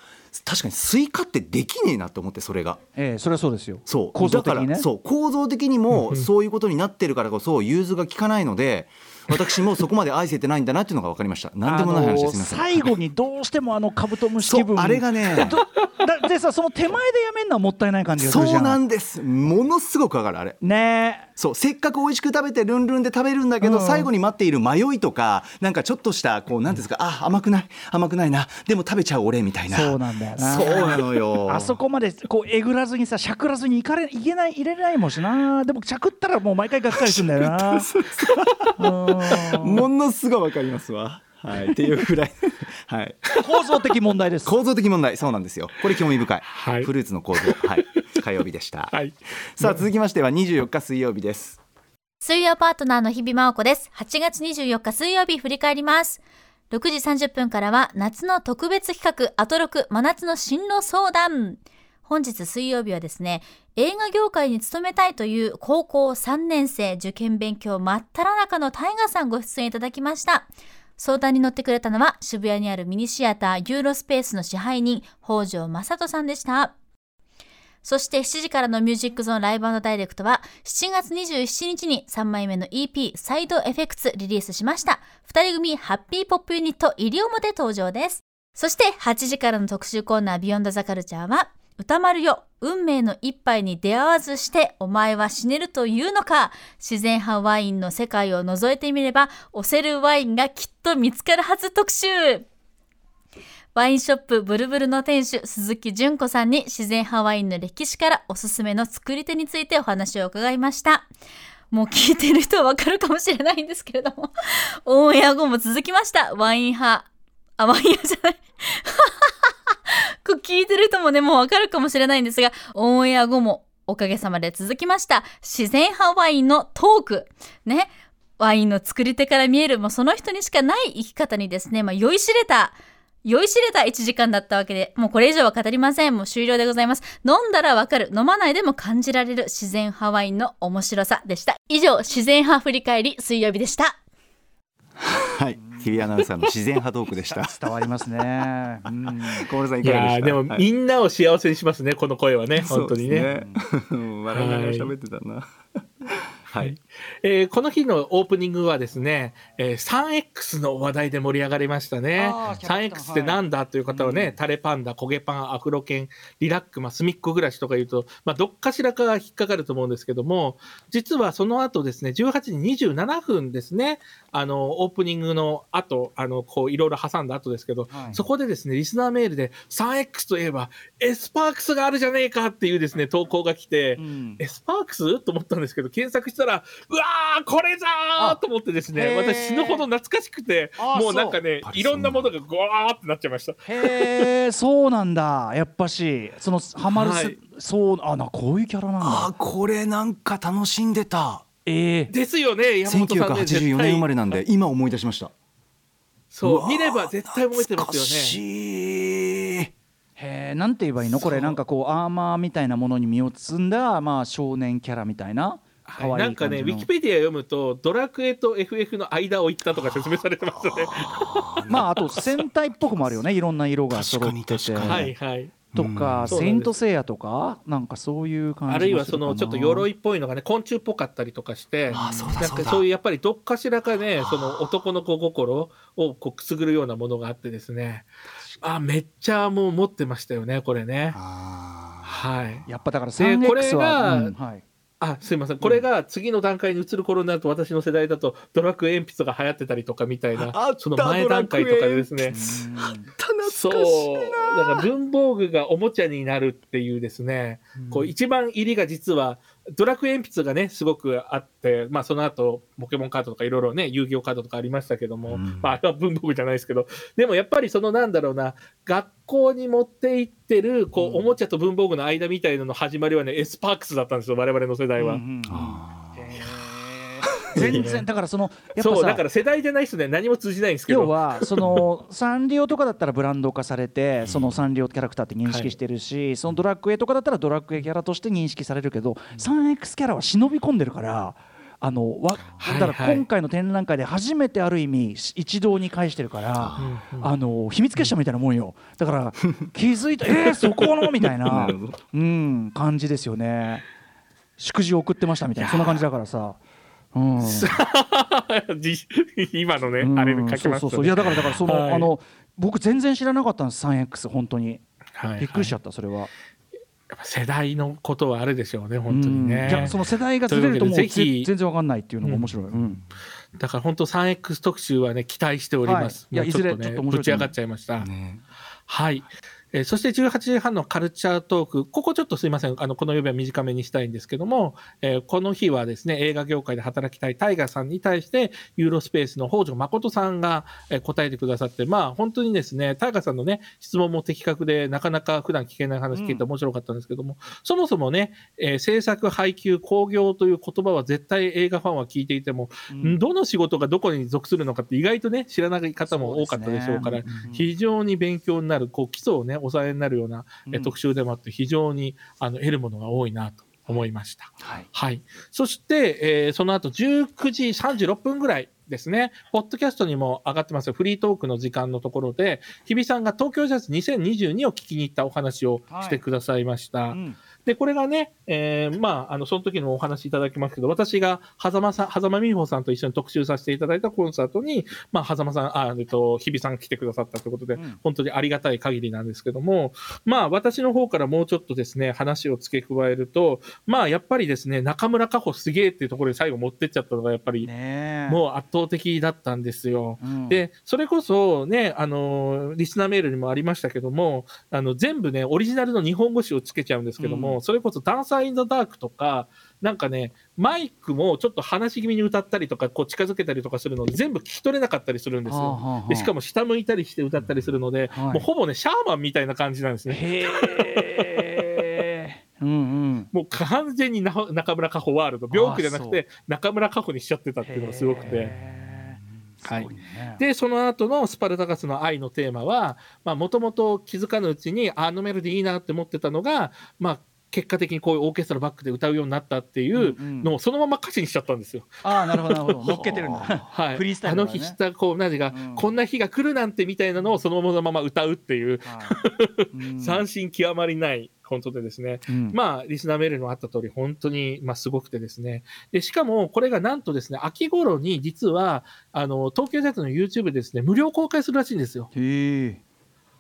確かにスイカってできねえなと思ってそれが。ええそれはそうですよ。そう。構造的にね。だからそう。構造的にもそういうことになってるからこそ融通が効かないので私もそこまで愛せてないんだなっていうのが分かりました。*laughs* 何でもない話です、最後にどうしてもあのカブトムシそ気分。うあれがね。*laughs* でさその手前でやめるのはもったいない感じがするじゃそうんなんです。ものすごくわかるあれ。ねえそうせっかく美味しく食べてルンルンで食べるんだけど、うん。最後に待っている迷いとかなんかちょっとしたこうなんですかあ甘くない甘くないなでも食べちゃう俺みたいな。そうなんだよな。そうなのよ。*laughs* あそこまでこうえぐらずにさしゃくらずにいかれいけない入れれないもんしな。でもしゃくったらもう毎回がっかりするんだよな。うん。*laughs* ものすごいわかりますわはいっていうぐらい。はい。構造的問題です。構造的問題そうなんですよ。これ興味深い、はい。フルーツの構造。はい。火曜日でした、*laughs* はい。さあ続きましては24日水曜日です。水曜パートナーの日々真央子です。8月24日水曜日振り返ります。6時30分からは夏の特別企画アトロク真夏の進路相談。本日水曜日はですね、映画業界に勤めたいという高校3年生受験勉強真っ只中のタイガさんご出演いただきました。相談に乗ってくれたのは渋谷にあるミニシアターユーロスペースの支配人北条正人さんでした。そして7時からのミュージックゾーンライブダイレクトは7月27日に3枚目の EP サイドエフェクツリリースしました。二人組ハッピーポップユニット西表登場です。そして8時からの特集コーナービヨンドザカルチャーは歌丸よ運命の一杯に出会わずしてお前は死ねるというのか自然派ワインの世界を覗いてみれば押せるワインがきっと見つかるはず特集ワインショップブルブルの店主鈴木純子さんに自然派ワインの歴史からおすすめの作り手についてお話を伺いました。もう聞いてる人はわかるかもしれないんですけれども、オンエア後も続きました。ワイン派。あ、ワイン派じゃない。これ聞いてる人もね、もうわかるかもしれないんですが、オンエア後もおかげさまで続きました。自然派ワインのトーク。ね。ワインの作り手から見える、もうその人にしかない生き方にですね、まあ、酔いしれた、酔いしれた1時間だったわけで、もうこれ以上は語りません。もう終了でございます。飲んだらわかる、飲まないでも感じられる自然派ワインの面白さでした。以上、自然派振り返り水曜日でした。はい日比アナウンサーの自然派トークでした。伝わりますね。うん。小室さんいいかがでした？でも、はい。みんなを幸せにしますねこの声はね本当にね。笑いながら喋ってたな。はいえーこの日のオープニングはですね、えー 3X の話題で盛り上がりましたね。あーキャラクター。3X ってなんだという方はね、タレパンダ焦げパンアフロ犬リラック、まあ、隅っコぐらしとか言うと、まあ、どっかしらかが引っかかると思うんですけども実はその後ですね18時27分ですねあのオープニングの後あのこういろいろ挟んだ後ですけど、はい。そこでですねリスナーメールで 3X といえばエスパークスがあるじゃねえかっていうですね投稿が来て、うん。エスパークス？と思ったんですけど検索ししたら、うわー、これじゃーと思ってですね、私死ぬほど懐かしくて、あもうなんかねいろんなものがゴワーってなっちゃいました。へえそうなんだ。やっぱしそのハマるせ、はい。そうあなこういうキャラなんあだこれなんか楽しんでた。ええですよね、山本さんね。絶1984対年生まれなんで今思い出しました。そう見れば絶対覚えてますよ懐かね。しい。へえなんて言えばいいの？これなんかこうアーマーみたいなものに身を包んだまあ少年キャラみたいなはい、なんかね、ウィキペディア読むと、ドラクエと FF の間を行ったとか説明されてますよね。*laughs* まああと戦隊っぽくもあるよね。いろんな色が揃って。て確かに確かはいはい。とか、うん。セイントセイヤとかなんかそういう感じあるいはそのちょっと鎧っぽいのがね昆虫っぽかったりとかしてあそうだなんかそういうやっぱりどっかしらかねその男の子心をこうくすぐるようなものがあってですね。あめっちゃもう持ってましたよねこれね。あはい。やっぱだからで 3X これは、がうんはい、あすいません。これが次の段階に移る頃になると私の世代だとドラクエ鉛筆が流行ってたりとかみたいなあったその前段階とかでですね。そう。だから文房具がおもちゃになるっていうですね、こう一番入りが実はドラクエ鉛筆がねすごくあって、まあ、その後ポケモンカードとかいろいろね遊戯王カードとかありましたけども、うん。まあ、あれは文房具じゃないですけどでもやっぱりそのなんだろうな学校に持って行ってるこう、おもちゃと文房具の間みたいなの始まりはねエスパークスだったんですよ我々の世代は。うんうんうん。あ *laughs* 全然だからそのやっぱださから世代じゃない人ね何も通じないんですけど。要はその *laughs* サンリオとかだったらブランド化されてそのサンリオキャラクターって認識してるし、そのドラクエとかだったらドラクエキャラとして認識されるけど 3X キャラは忍び込んでるから。あのわはいだから今回の展覧会で初めてある意味一堂に会してるから、うんうん。あの秘密結社みたいなもんよ。だから *laughs* 気づいたえー、そこの？みたいなうん感じですよね。祝辞を送ってましたみたいなそんな感じだからさ、うん、じ今のね、うん。あれで書きますそうそうそう。いやだからだからその、はい。あの僕全然知らなかったんです 3X 本当に。はいびっくりしちゃったそれは、やっぱ世代のことはあるでしょうね、本当にね。その世代がずれるともう全然わかんないっていうのが面白い、うん。だから本当 3X 特集はね、期待しております。はい。いやね、いずれちょっと面白いぶち上がっちゃいました。ね。はい。えーそして18時半のカルチャートーク、ここちょっとすいません、あのこの曜日は短めにしたいんですけども、えーこの日はですね、映画業界で働きたいタイガーさんに対して、ユーロスペースの北条誠さんが、えー答えてくださって、まあ本当にですね、タイガーさんのね、質問も的確で、なかなか普段聞けない話聞いて面白かったんですけども、そもそもね、えー制作、配給、興行という言葉は絶対映画ファンは聞いていても、うん。どの仕事がどこに属するのかって意外とね、知らない方も多かったでしょうから、そうですね。非常に勉強になる、こう基礎をね、抑えになるような、えうん特集でもあって、非常にあの得るものが多いなと思いました。はいはい。そして、えーその後19時36分ぐらいですね、ポッドキャストにも上がってますよフリートークの時間のところで、日比さんが東京ジャズ2022を聞きに行ったお話をしてくださいました。うんで、これがね、えーまあ、あの、その時のお話いただきますけど、私が、狭間さん、狭間美穂さんと一緒に特集させていただいたコンサートに、まあ、狭間さん、あ、えっと、日比さん来てくださったということで、うん。本当にありがたい限りなんですけども、まあ、私の方からもうちょっとですね、話を付け加えると、まあ、やっぱりですね、中村佳穂すげえっていうところに最後持ってっちゃったのが、やっぱり、もう圧倒的だったんですよ。うん。で、それこそね、あの、リスナーメールにもありましたけども、あの、全部ね、オリジナルの日本語詞をつけちゃうんですけども、うんそれこそダンサーインザダークとか、なんかね、マイクもちょっと話し気味に歌ったりとか、こう近づけたりとかするので、全部聞き取れなかったりするんですよ。はあはあはあ。でしかも下向いたりして歌ったりするので、はい。もうほぼね、シャーマンみたいな感じなんですね。へえうんうん。もう完全にな中村佳穂ワールド、病気じゃなくあて、中村佳穂にしちゃってたっていうのがすごくて。はいねで、その後のスパルタガスの愛のテー。マは、まあ、もともと気づかぬうちに、あのメロディーいいなって思ってたのが、まあ、結果的にこういうオーケストラバックで歌うようになったっていうのをそのまま歌詞にしちゃったんですよ。ああなるほどなるほど *laughs* 乗っけてるんだはい。フリースタイあのルだからね日した、こう、何が、うんこんな日が来るなんてみたいなのをそのまま歌うっていう、はいうん *laughs* 斬新極まりない、本当でですね。うんまあ、リスナーメールにもあった通り、本当に、まあ、すごくてですね。で、しかも、これがなんとですね、秋頃に実は、あの、東京ジャズの YouTube でですね、無料公開するらしいんですよ。へえ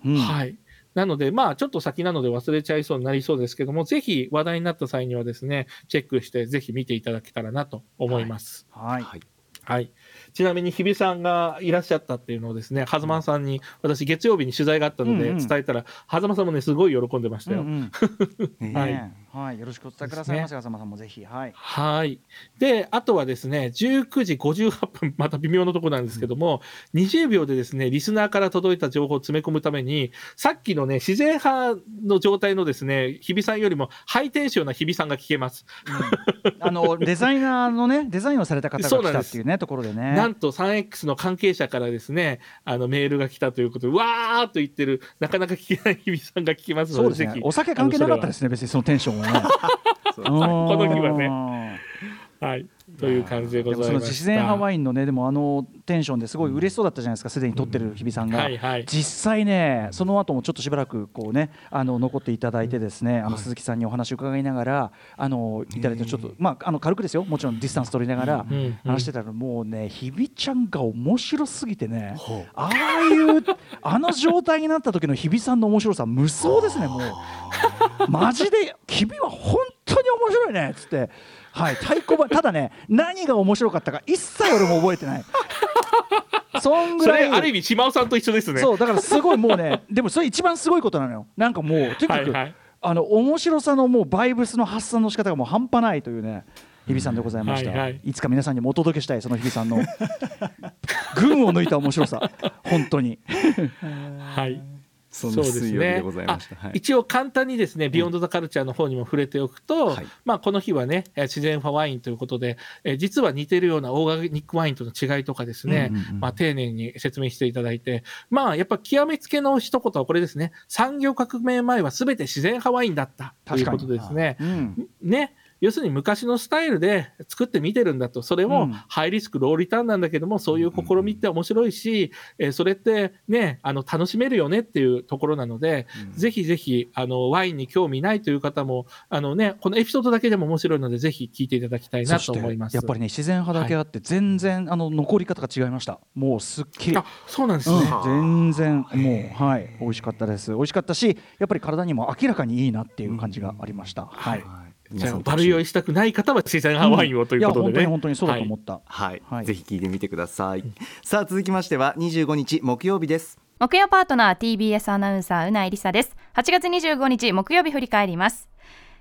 うんはい。なので、まあ、ちょっと先なので忘れちゃいそうになりそうですけども、ぜひ話題になった際にはですね、チェックして、ぜひ見ていただけたらなと思います。はい。はい。はい。ちなみに日比さんがいらっしゃったっていうのをですね、狭間さんに私月曜日に取材があったので伝えたら、狭間さんもね、すごい喜んでましたよ。うんうん。*laughs* はいはい、よろしくお伝えくださいませ、浅間さんもぜひ。はい。はい。で、あとはですね、19時58分、また微妙なところなんですけども、20秒でですね、リスナーから届いた情報を詰め込むために、さっきのね、自然派の状態のですね、日比さんよりもハイテンションな日比さんが聞けます。あの *laughs* デザイナーのね、デザインをされた方が来たっていうね、ところでね。なんと 3X の関係者からですね、あのメールが来たということで、わーっと言ってる、なかなか聞けない日比さんが聞きますので、そうですね。お酒関係なかったですね、別にそのテンションはね。*laughs* この日はねはい。という感じでございました。自然派ワインのねでもあのテンションですごい嬉しそうだったじゃないですかすでに撮ってる日比さんが。実際ねその後もちょっとしばらくこうねあの残っていただいてですねあの鈴木さんにお話を伺いながらあのいただいてちょっとまああの軽くですよ。もちろんディスタンス取りながら話してたらもうね日比ちゃんが面白すぎてねああいう。あの状態になった時の日比さんの面白さ無双ですねもうマジで君は本当に面白いねっつって。はい、太鼓判ただね何が面白かったか一切俺も覚えてない。そんぐそらい。れ、ある意味、島尾さんと一緒ですね。そうだからすごいもうねでもそれ一番すごいことなのよ。なんかもうとにかく、はいはい。あの面白さのもうバイブスの発散の仕方がもう半端ないというね日比さんでございました、はいはい。いつか皆さんにもお届けしたいその日比さんの *laughs* 群を抜いた面白さ。本当に。はい。そんな水曜日でございました。あはい。一応簡単にですね、ビヨンド・ザ・カルチャーの方にも触れておくと、はい。まあ、この日はね、えー自然派ワインということで、えー実は似てるようなオーガニックワインとの違いとかですね、うんうんうんまあ、丁寧に説明していただいて、まあ、やっぱ極めつけの一言はこれですね、産業革命前は全て自然派ワインだったということですね。うん。ね、要するに昔のスタイルで作ってみてるんだと、それもうん。ハイリスク、ローリターンなんだけども、そういう試みって面白いし、えーそれってね、あの楽しめるよねっていうところなので、ぜひぜひあのワインに興味ないという方も、あのね、このエピソードだけでも面白いので、ぜひ聞いていただきたいなと思います。やっぱりね自然派だけあって全然、あの残り方が違いました。もうすっきり。あそうなんですね。うん、全然もうはい。美味しかったです。美味しかったしやっぱり体にも明らかにいいなっていう感じがありました、はい。はいじゃあ、皆さんバル酔いしたくない方は自然派ワインをということでね。や本当に本当にそうだと思はいった、はい、はい。ぜひ聞いてみてください。さあ続きましては25日木曜日です。木曜パートナー TBS アナウンサーうないりさです。8月25日木曜日振り返ります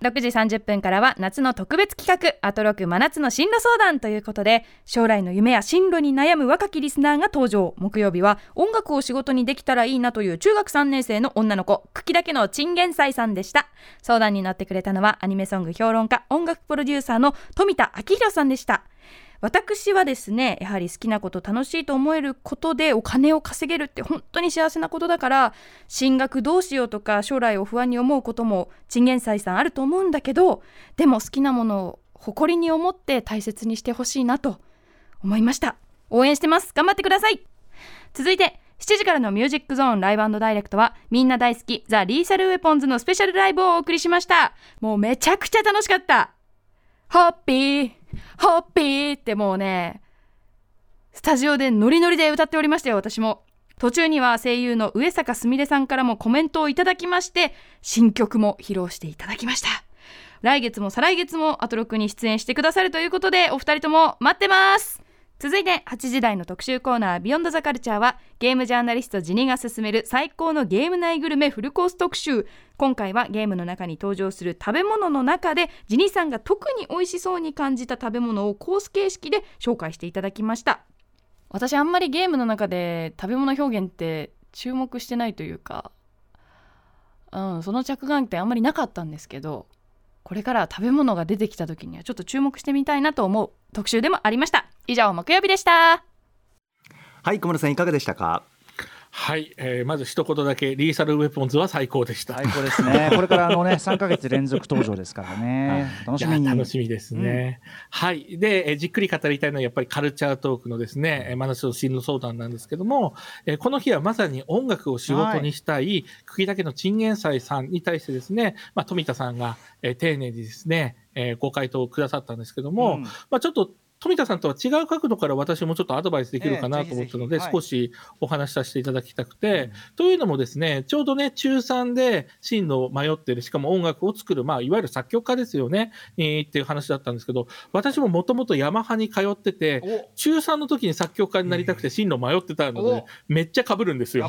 6時30分からは夏の特別企画アトロク真夏の進路相談ということで将来の夢や進路に悩む若きリスナーが登場。木曜日は音楽を仕事にできたらいいなという中学3年生の女の子茎だけのチンゲンサイさんでした。相談に乗ってくれたのはアニメソング評論家音楽プロデューサーの富田明宏さんでした。私はですねやはり好きなこと楽しいと思えることでお金を稼げるって本当に幸せなことだから進学どうしようとか将来を不安に思うこともチンゲンサイさんあると思うんだけどでも好きなものを誇りに思って大切にしてほしいなと思いました。応援してます。頑張ってください。続いて7時からのミュージックゾーンライブダイレクトはみんな大好きザ・リーサルウェポンズのスペシャルライブをお送りしました。もうめちゃくちゃ楽しかった。ホッピーホッピーってもうねスタジオでノリノリで歌っておりましたよ私も。途中には声優の上坂すみれさんからもコメントをいただきまして新曲も披露していただきました。来月も再来月もアトロクに出演してくださるということでお二人とも待ってます。続いて8時台の特集コーナー「ビヨンドザカルチャーはゲームジャーナリストジニが進める最高のゲーム内グルメフルコース特集。今回はゲームの中に登場する食べ物の中でジニさんが特に美味しそうに感じた食べ物をコース形式で紹介していただきました。私あんまりゲームの中で食べ物表現って注目してないというか、うん、その着眼点あんまりなかったんですけどこれから食べ物が出てきた時にはちょっと注目してみたいなと思う特集でもありました。以上木曜日でしたはい小室さんいかがでしたか？はい、えーまず一言だけ、リーサルウェポンズは最高でした。最高ですね *laughs* これからあのね3ヶ月連続登場ですからね *laughs* 楽しみ楽しみですね。はい。で、えーじっくり語りたいのはやっぱりカルチャートークのですね、えー真夏の進路相談なんですけども、えーこの日はまさに音楽を仕事にしたい、茎だけのチンゲンサイさんに対してですね、まあ、富田さんが、えー丁寧にですね、えーご回答をくださったんですけども、うんまあ、ちょっと富田さんとは違う角度から私もちょっとアドバイスできるかなと思ったので、少しお話しさせていただきたくて、というのもですね、ちょうどね、中3で進路を迷ってる、しかも音楽を作る、まあ、いわゆる作曲家ですよね、えーっていう話だったんですけど、私ももともとヤマハに通ってて、お。中3の時に作曲家になりたくて進路迷ってたのでお、めっちゃ被るんですよ。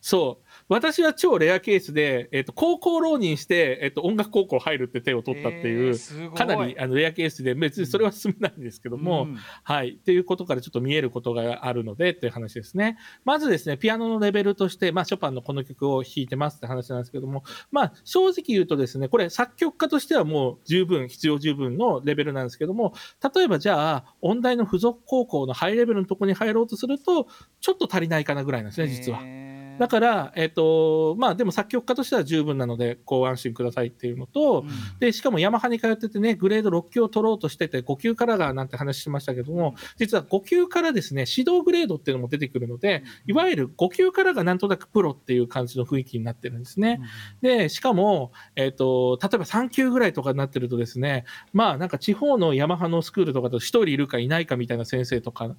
そう。私は超レアケースで、えっ、と、高校浪人して、えっ、と、音楽高校入るって手を取ったっていう、えーかなりあのレアケースで、別にそれは進めないんですけども、うんはい。っていうことからちょっと見えることがあるのでっていう話ですね。まずですね、ピアノのレベルとして、まあ、ショパンのこの曲を弾いてますって話なんですけども、まあ、正直言うとですね、これ作曲家としてはもう十分、必要十分のレベルなんですけども、例えばじゃあ、音大の付属高校のハイレベルのところに入ろうとすると、ちょっと足りないかなぐらいなんですね、実は。だから、えっ、と、まあでも作曲家としては十分なので、ご安心くださいっていうのと、うん。で、しかもヤマハに通っててね、グレード6級を取ろうとしてて、5級からがなんて話しましたけども、実は5級からですね、指導グレードっていうのも出てくるので、いわゆる5級からがなんとなくプロっていう感じの雰囲気になってるんですね。で、しかも、えっ、と、例えば3級ぐらいとかになってるとですね、まあなんか地方のヤマハのスクールとかだと1人いるかいないかみたいな先生とか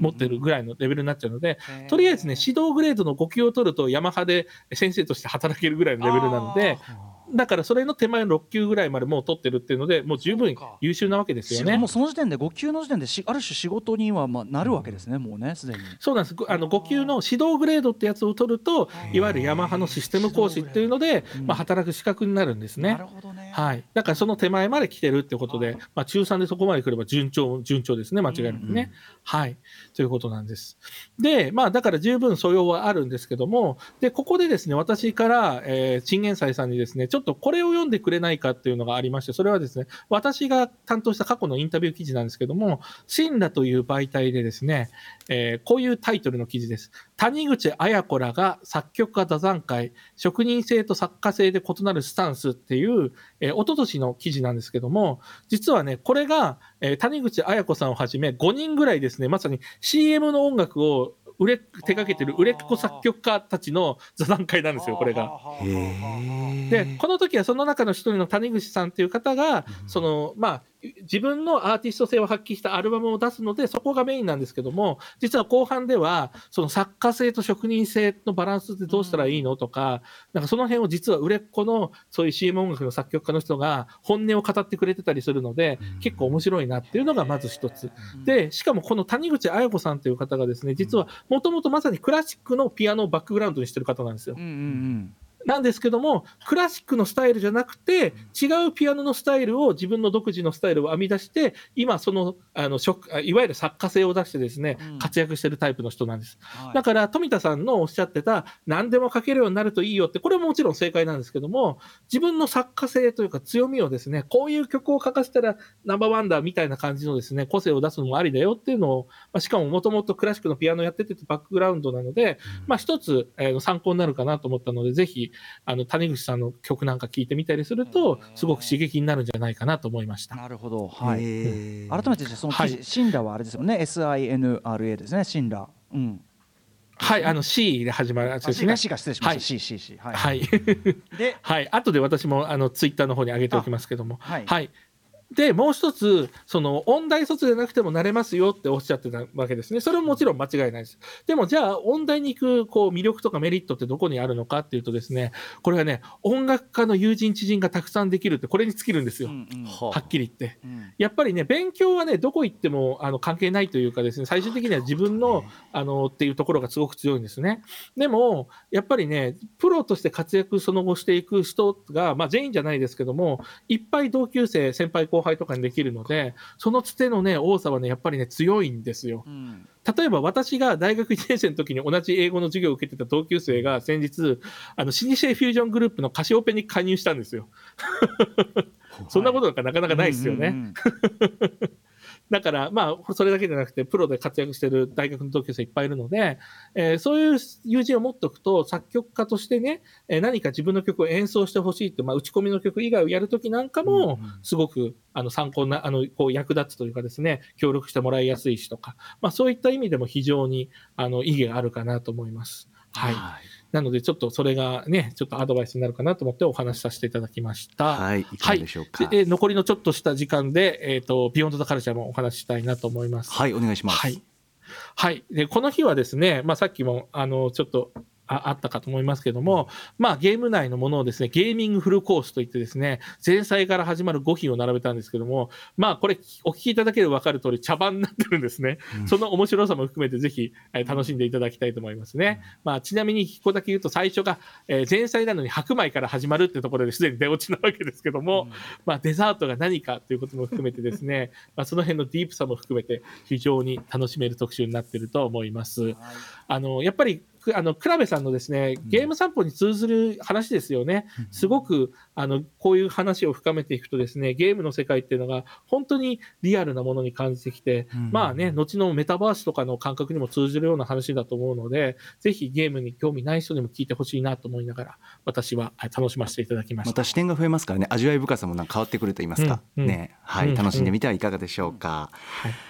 持ってるぐらいのレベルになっちゃうので、とりあえずね、指導グレードの5級を取ると、ヤマハで先生として働けるぐらいのレベルなので、だからそれの手前の6級ぐらいまでもう取ってるっていうので、もう十分優秀なわけですよねしもう。その時点で5級の時点でしある種仕事にはまあなるわけですね、もうねすでに。そうなんです。ごあの5級の指導グレードってやつを取ると、いわゆるヤマハのシステム講師っていうので、まあ、働く資格になるんですね。なるほどね。はい。だからその手前まで来てるってことで、まあ中3でそこまで来れば順調、順調ですね。間違いなくね。はい。ということなんです。で、まあだから十分素養はあるんですけども、で、ここでですね、私から、えー、チンゲンサイさんにですね、ちょょっとこれを読んでくれないかっていうのがありまして、それはですね、私が担当した過去のインタビュー記事なんですけども、シンラという媒体でですね、えーこういうタイトルの記事です。谷口綾子らが作曲家座談会、職人性と作家性で異なるスタンスっていう、えー、一昨年の記事なんですけども、実はね、これが、えー谷口綾子さんをはじめ5人ぐらいですね、まさに CM の音楽を売れ手掛けてる売れっ子作曲家たちの座談会なんですよ、これが。で、この時はその中の一人の谷口さんっていう方が、その、まあ、自分のアーティスト性を発揮したアルバムを出すので、そこがメインなんですけども、実は後半では、その作家性と職人性のバランスってどうしたらいいのとか、なんかその辺を実は売れっ子のそういう CM 音楽の作曲家の人が本音を語ってくれてたりするので、結構面白いなっていうのがまず一つ。で、しかもこの谷口綾子さんっていう方がですね、実はもともとまさにクラシックのピアノをバックグラウンドにしてる方なんですようん。うんうん。なんですけども、クラシックのスタイルじゃなくて、違うピアノのスタイルを自分の独自のスタイルを編み出して、今その、あの、いわゆる作家性を出してですね、うん。活躍してるタイプの人なんです。はい。だから、富田さんのおっしゃってた、何でも書けるようになるといいよって、これももちろん正解なんですけども、自分の作家性というか強みをですね、こういう曲を書かせたらナンバーワンだみたいな感じのですね、個性を出すのもありだよっていうのを、まあ、しかももともとクラシックのピアノやっててバックグラウンドなので、まあ一つ、えー参考になるかなと思ったので、ぜひ、あの、谷口さんの曲なんか聞いてみたりすると、すごく刺激になるんじゃないかなと思いました。なるほど。はい。改めてじゃあその記事、はいシンラはあれですよね。S I N R A ですね。シンラ。うん。はい、あの C で始まるやつあですねが。C が失礼しました。はい C C C はい。はい。で、はい。後で私も、あの、ツイッターの方に上げておきますけども。はいはい。で、もう一つ、その、音大卒でなくてもなれますよっておっしゃってたわけですね。それももちろん間違いないです。でも、じゃあ、音大に行く、こう、魅力とかメリットってどこにあるのかっていうとですね、これはね、音楽家の友人知人がたくさんできるって、これに尽きるんですよ。うんうんははっきり言って。うんやっぱりね、勉強はね、どこ行ってもあの関係ないというかですね、最終的には自分のあのっていうところがすごく強いんですね。でも、やっぱりね、プロとして活躍その後していく人が、まあ全員じゃないですけども、いっぱい同級生、先輩後輩とかにできるので、そのつてのね、多さはね、やっぱりね、強いんですよ。うん例えば私が大学1年生の時に同じ英語の授業を受けてた同級生が先日、あの、シニシェフュージョングループのカシオペに加入したんですよ。*laughs* そんなことなんかなかなかないですよね。うんうん *laughs* だから、まあ、それだけじゃなくて、プロで活躍してる大学の同級生いっぱいいるので、えーそういう友人を持っておくと、作曲家としてね、えー何か自分の曲を演奏してほしいって、まあ、打ち込みの曲以外をやるときなんかも、すごくあの参考な、あの、こう役立つというかですね、協力してもらいやすいしとか、まあそういった意味でも非常に、あの、意義があるかなと思います。はい。なので、ちょっとそれがね、ちょっとアドバイスになるかなと思ってお話しさせていただきました。はい、いかがでしょうか。でえー残りのちょっとした時間で、えっ、と、ビヨンドザカルチャーもお話ししたいなと思います。はい、お願いします。はい。はい。で、この日はですね、まあさっきも、あの、ちょっと、ああったかと思いますけども、まあゲーム内のものをですね、ゲーミングフルコースといってですね、前菜から始まる5品を並べたんですけども、まあこれお聞きいただければ分かる通り茶番になってるんですね。その面白さも含めてぜひ、えー楽しんでいただきたいと思いますね。まあちなみに一個だけ言うと最初が、えー前菜なのに白米から始まるってところですでに出落ちなわけですけども、まあデザートが何かということも含めてですね、*laughs* まあその辺のディープさも含めて非常に楽しめる特集になっていると思います。あのやっぱりくあの倉部さんのですねゲーム散歩に通ずる話ですよね、すごくあのこういう話を深めていくとですねゲームの世界っていうのが本当にリアルなものに感じてきて、まあね後のメタバースとかの感覚にも通じるような話だと思うのでぜひゲームに興味ない人にも聞いてほしいなと思いながら私ははい楽しませていただきました。また視点が増えますからね味わい深さもなんか変わってくると言いますか、うん。うん。ね。はい、うん。楽しんでみてはいかがでしょうか、はい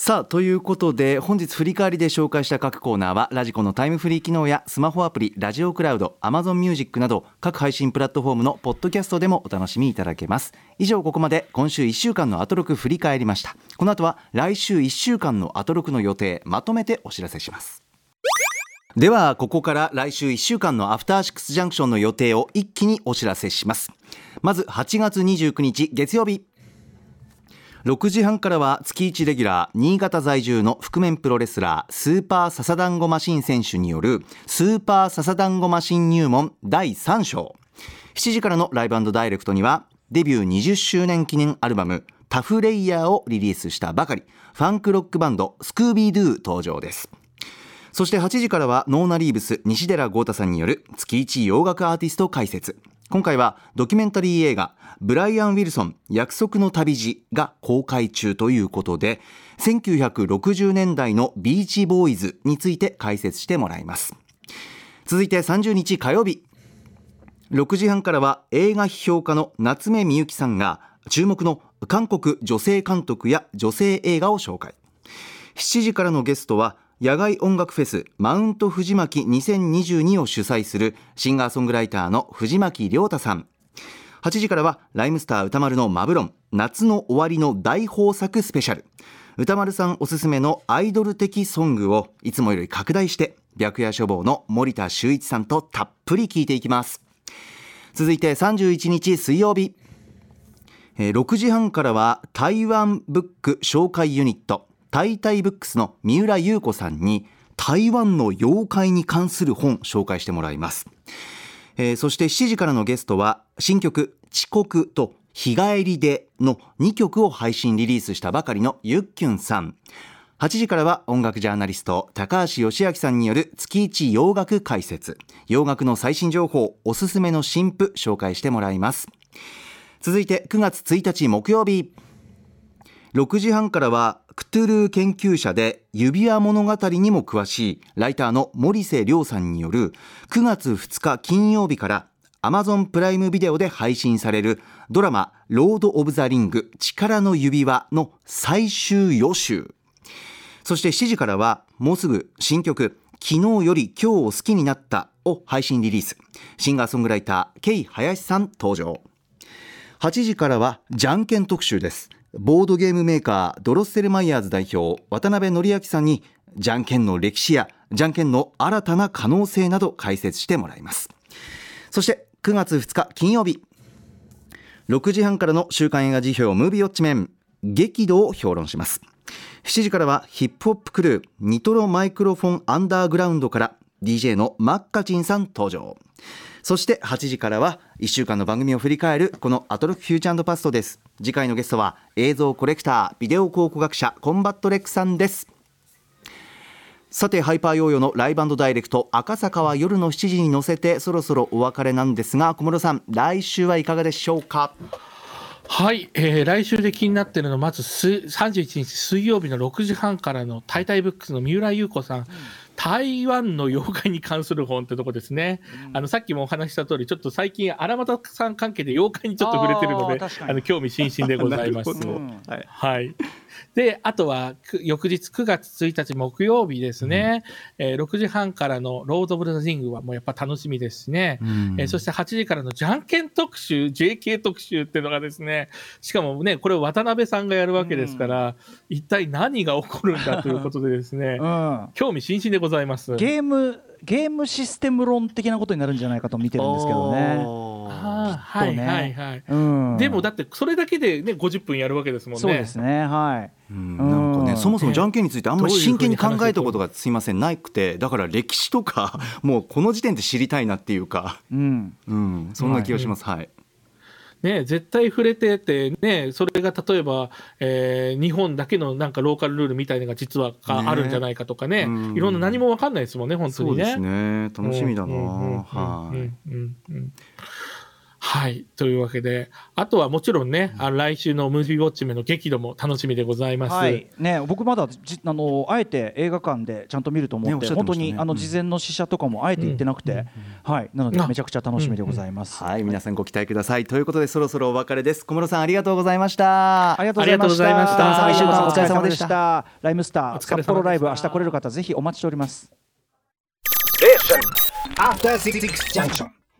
さあということで本日振り返りで紹介した各コーナーはラジコのタイムフリー機能やスマホアプリラジオクラウド Amazon ミュージックなど各配信プラットフォームのポッドキャストでもお楽しみいただけます。以上ここまで今週1週間のアトロク振り返りました。この後は来週1週間のアトロクの予定まとめてお知らせします。ではここから来週1週間のアフターシックスジャンクションの予定を一気にお知らせします。まず8月29日月曜日。6時半からは月1レギュラー新潟在住の覆面プロレスラースーパーササダンゴマシン選手によるスーパーササダンゴマシン入門第3章。7時からのライブダイレクトにはデビュー20周年記念アルバムタフレイヤーをリリースしたばかりファンクロックバンドスクービードゥ登場です。そして8時からはノーナリーブス西寺郷太さんによる月一洋楽アーティスト解説。今回はドキュメンタリー映画ブライアン・ウィルソン約束の旅路が公開中ということで1960年代のビーチボーイズについて解説してもらいます。続いて30日火曜日。6時半からは映画批評家の夏目深雪さんが注目の韓国女性監督や女性映画を紹介。7時からのゲストは野外音楽フェスマウント藤巻2022を主催するシンガーソングライターの藤巻亮太さん。8時からはライムスター歌丸のマブロン夏の終わりの大豊作スペシャル。歌丸さんおすすめのアイドル的ソングをいつもより拡大して白夜処方の森田修一さんとたっぷり聞いていきます。続いて31日水曜日。6時半からは台湾ブック紹介ユニット。タイタイブックスの三浦優子さんに台湾の妖怪に関する本紹介してもらいます、えーそして7時からのゲストは新曲「遅刻」と「日帰りで」の2曲を配信リリースしたばかりのゆっきゅんさん。8時からは音楽ジャーナリスト高橋義明さんによる月一洋楽解説。洋楽の最新情報おすすめの新譜紹介してもらいます。続いて9月1日木曜日。6時半からはクトゥルー研究者で指輪物語にも詳しいライターの森瀬亮さんによる9月2日金曜日から Amazon プライムビデオで配信されるドラマ「ロード・オブ・ザ・リング力の指輪」の最終予習。そして7時からはもうすぐ新曲「昨日より今日を好きになった」を配信リリース。シンガーソングライターケイ林さん登場。8時からはじゃんけん特集です。ボードゲームメーカードロッセルマイヤーズ代表渡辺則明さんにじゃんけんの歴史やじゃんけんの新たな可能性など解説してもらいます。そして9月2日金曜日。6時半からの週刊映画辞表ムービーウォッチメン激怒を評論します。7時からはヒップホップクルーニトロマイクロフォンアンダーグラウンドから DJ のマッカチンさん登場。そして8時からは1週間の番組を振り返るこのアトロックフューチャーパストです。次回のゲストは映像コレクタービデオ考古学者コンバットレックさんです。さてハイパーヨーヨーのライブダイレクト赤坂は夜の7時に乗せてそろそろお別れなんですが小室さん来週はいかがでしょうか？はい、えー来週で気になってるのはまずす31日水曜日の6時半からの「タイタイブックス」の三浦優子さん。台湾の妖怪に関する本ってとこですね、あのさっきもお話しした通りちょっと最近荒俣さん関係で妖怪にちょっと触れてるのであの興味津々でございます。*laughs* はい。はい。で、あとは、く翌日9月1日木曜日ですね、えー6時半からのロード・オブ・ザ・リングはもうやっぱ楽しみですしね、えーそして8時からのじゃんけん特集、JK 特集っていうのがですね、しかもね、これを渡辺さんがやるわけですから、一体何が起こるんだということでですね、うん。興味津々でございます。ゲームゲームシステム論的なことになるんじゃないかと見てるんですけどね。はいきっとね。はいはい。うん、でもだってそれだけでね50分やるわけですもんね。そうですねはい。うんなんかね、うん。そもそもじゃんけんについてあんまり真剣に考えたことがすいません。なくて。だから歴史とかもうこの時点で知りたいなっていうか、うん。うん、そんな気がします。はい、ね、絶対触れてて、ね、それが例えば、えー日本だけのなんかローカルルールみたいなのが実はがあるんじゃないかとかね。うん。いろんな何も分かんないですもんね本当にね。そうですね。楽しみだな、はい。というわけであとはもちろんね、あの来週のムービーウォッチメの激怒も楽しみでございます。はい。ね、僕まだじあのあえて映画館でちゃんと見ると思って、ねおっっね。本当にあのうん事前の試写とかもあえて言ってなくて、はい、なのでめちゃくちゃ楽しみでございます。はい、皆さんご期待ください。ということでそろそろお別れです。小室さんありがとうございました。ありがとうございました。ありがとうございました。お疲れ様様でし。た。ライムスターお疲れ様でした。札幌ライブ明日来れる方ぜひお待ちしております。After Six Junction.